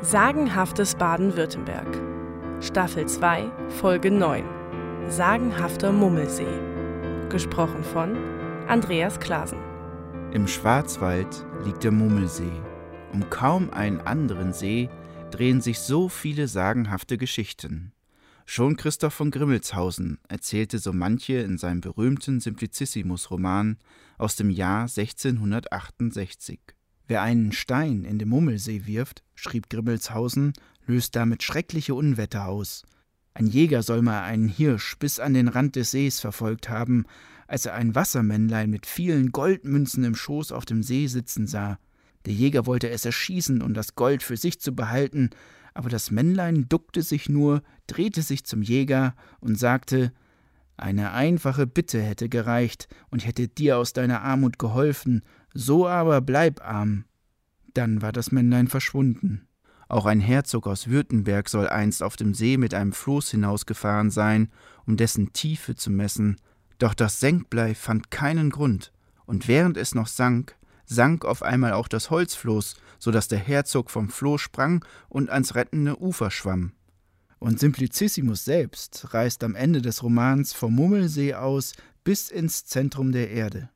Sagenhaftes Baden-Württemberg. Staffel 2, Folge 9. Sagenhafter Mummelsee. Gesprochen von Andreas Klasen. Im Schwarzwald liegt der Mummelsee. Um kaum einen anderen See drehen sich so viele sagenhafte Geschichten. Schon Christoph von Grimmelshausen erzählte so manche in seinem berühmten Simplicissimus-Roman aus dem Jahr 1668. Wer einen Stein in den Mummelsee wirft, schrieb Grimmelshausen, löst damit schreckliche Unwetter aus. Ein Jäger soll mal einen Hirsch bis an den Rand des Sees verfolgt haben, als er ein Wassermännlein mit vielen Goldmünzen im Schoß auf dem See sitzen sah. Der Jäger wollte es erschießen, um das Gold für sich zu behalten, aber das Männlein duckte sich nur, drehte sich zum Jäger und sagte Eine einfache Bitte hätte gereicht und hätte dir aus deiner Armut geholfen, so aber bleib arm. Dann war das Männlein verschwunden. Auch ein Herzog aus Württemberg soll einst auf dem See mit einem Floß hinausgefahren sein, um dessen Tiefe zu messen, doch das Senkblei fand keinen Grund, und während es noch sank, sank auf einmal auch das Holzfloß, so dass der Herzog vom Floß sprang und ans rettende Ufer schwamm. Und Simplicissimus selbst reist am Ende des Romans vom Mummelsee aus bis ins Zentrum der Erde.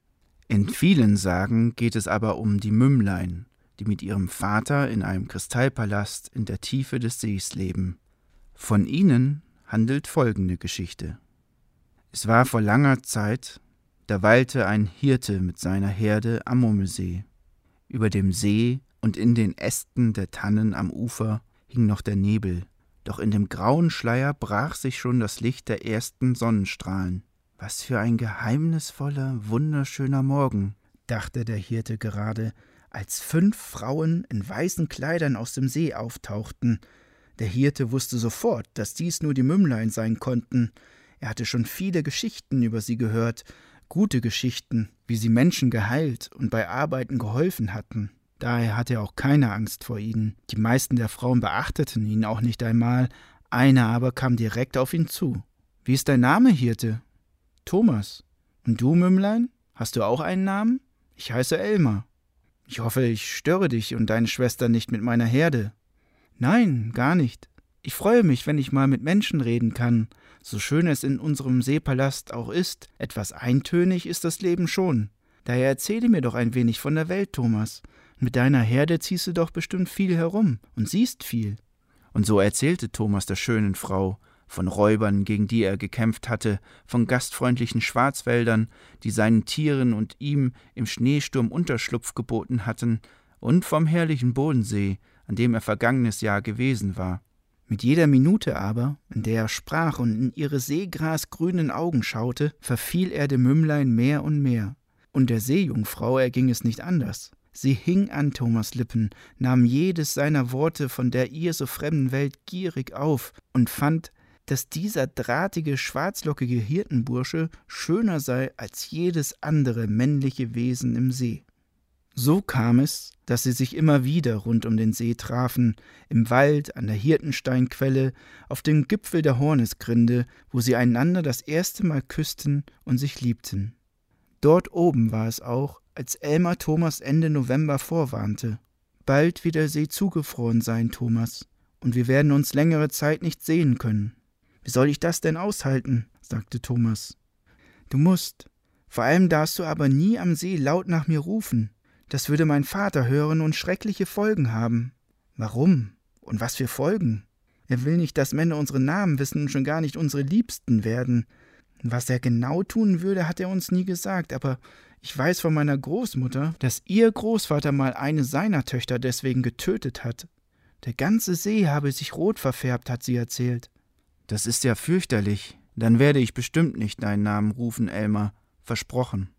In vielen Sagen geht es aber um die Mümmlein, die mit ihrem Vater in einem Kristallpalast in der Tiefe des Sees leben. Von ihnen handelt folgende Geschichte. Es war vor langer Zeit, da weilte ein Hirte mit seiner Herde am Mummelsee. Über dem See und in den Ästen der Tannen am Ufer hing noch der Nebel, doch in dem grauen Schleier brach sich schon das Licht der ersten Sonnenstrahlen. Was für ein geheimnisvoller, wunderschöner Morgen, dachte der Hirte gerade, als fünf Frauen in weißen Kleidern aus dem See auftauchten. Der Hirte wusste sofort, dass dies nur die Mümmlein sein konnten. Er hatte schon viele Geschichten über sie gehört, gute Geschichten, wie sie Menschen geheilt und bei Arbeiten geholfen hatten. Daher hatte er auch keine Angst vor ihnen. Die meisten der Frauen beachteten ihn auch nicht einmal, eine aber kam direkt auf ihn zu. Wie ist dein Name, Hirte? Thomas. Und du, Mümmlein? Hast du auch einen Namen? Ich heiße Elmar. Ich hoffe, ich störe dich und deine Schwester nicht mit meiner Herde. Nein, gar nicht. Ich freue mich, wenn ich mal mit Menschen reden kann. So schön es in unserem Seepalast auch ist, etwas eintönig ist das Leben schon. Daher erzähle mir doch ein wenig von der Welt, Thomas. Mit deiner Herde ziehst du doch bestimmt viel herum und siehst viel. Und so erzählte Thomas der schönen Frau, von Räubern, gegen die er gekämpft hatte, von gastfreundlichen Schwarzwäldern, die seinen Tieren und ihm im Schneesturm Unterschlupf geboten hatten, und vom herrlichen Bodensee, an dem er vergangenes Jahr gewesen war. Mit jeder Minute aber, in der er sprach und in ihre seegrasgrünen Augen schaute, verfiel er dem Mümmlein mehr und mehr. Und der Seejungfrau erging es nicht anders. Sie hing an Thomas Lippen, nahm jedes seiner Worte von der ihr so fremden Welt gierig auf und fand, dass dieser drahtige, schwarzlockige Hirtenbursche schöner sei als jedes andere männliche Wesen im See. So kam es, dass sie sich immer wieder rund um den See trafen, im Wald, an der Hirtensteinquelle, auf dem Gipfel der Hornesgrinde, wo sie einander das erste Mal küssten und sich liebten. Dort oben war es auch, als Elmar Thomas Ende November vorwarnte. Bald wird der See zugefroren sein, Thomas, und wir werden uns längere Zeit nicht sehen können. Wie soll ich das denn aushalten? sagte Thomas. Du musst. Vor allem darfst du aber nie am See laut nach mir rufen. Das würde mein Vater hören und schreckliche Folgen haben. Warum? Und was für Folgen? Er will nicht, dass Männer unsere Namen wissen und schon gar nicht unsere Liebsten werden. Was er genau tun würde, hat er uns nie gesagt, aber ich weiß von meiner Großmutter, dass ihr Großvater mal eine seiner Töchter deswegen getötet hat. Der ganze See habe sich rot verfärbt, hat sie erzählt. Das ist ja fürchterlich. Dann werde ich bestimmt nicht deinen Namen rufen, Elmar. Versprochen.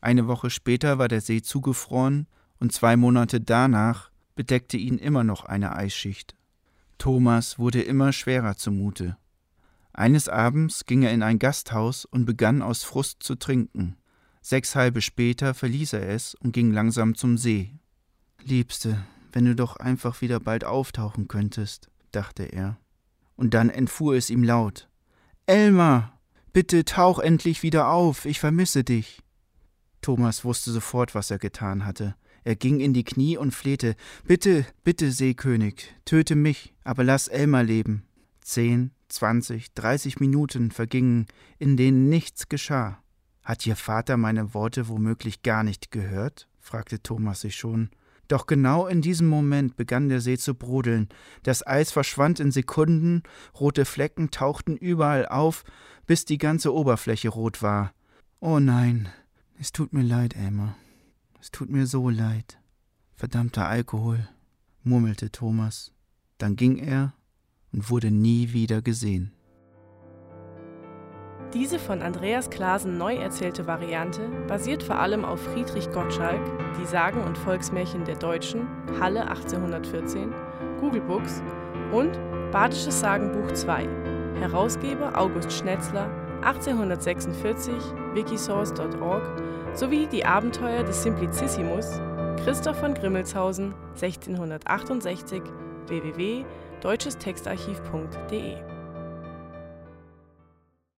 Eine Woche später war der See zugefroren und zwei Monate danach bedeckte ihn immer noch eine Eisschicht. Thomas wurde immer schwerer zumute. Eines Abends ging er in ein Gasthaus und begann aus Frust zu trinken. Sechs halbe später verließ er es und ging langsam zum See. Liebste, wenn du doch einfach wieder bald auftauchen könntest, dachte er und dann entfuhr es ihm laut. Elmar, bitte tauch endlich wieder auf, ich vermisse dich. Thomas wusste sofort, was er getan hatte. Er ging in die Knie und flehte: Bitte, bitte, Seekönig, töte mich, aber lass Elmar leben. Zehn, zwanzig, dreißig Minuten vergingen, in denen nichts geschah. Hat Ihr Vater meine Worte womöglich gar nicht gehört? fragte Thomas sich schon. Doch genau in diesem Moment begann der See zu brodeln. Das Eis verschwand in Sekunden, rote Flecken tauchten überall auf, bis die ganze Oberfläche rot war. Oh nein, es tut mir leid, Elmer. Es tut mir so leid. Verdammter Alkohol, murmelte Thomas. Dann ging er und wurde nie wieder gesehen. Diese von Andreas Klasen neu erzählte Variante basiert vor allem auf Friedrich Gottschalk, Die Sagen und Volksmärchen der Deutschen, Halle 1814, Google Books und Badisches Sagenbuch 2, Herausgeber August Schnetzler, 1846, wikisource.org, sowie Die Abenteuer des Simplicissimus, Christoph von Grimmelshausen, 1668, www.deutschestextarchiv.de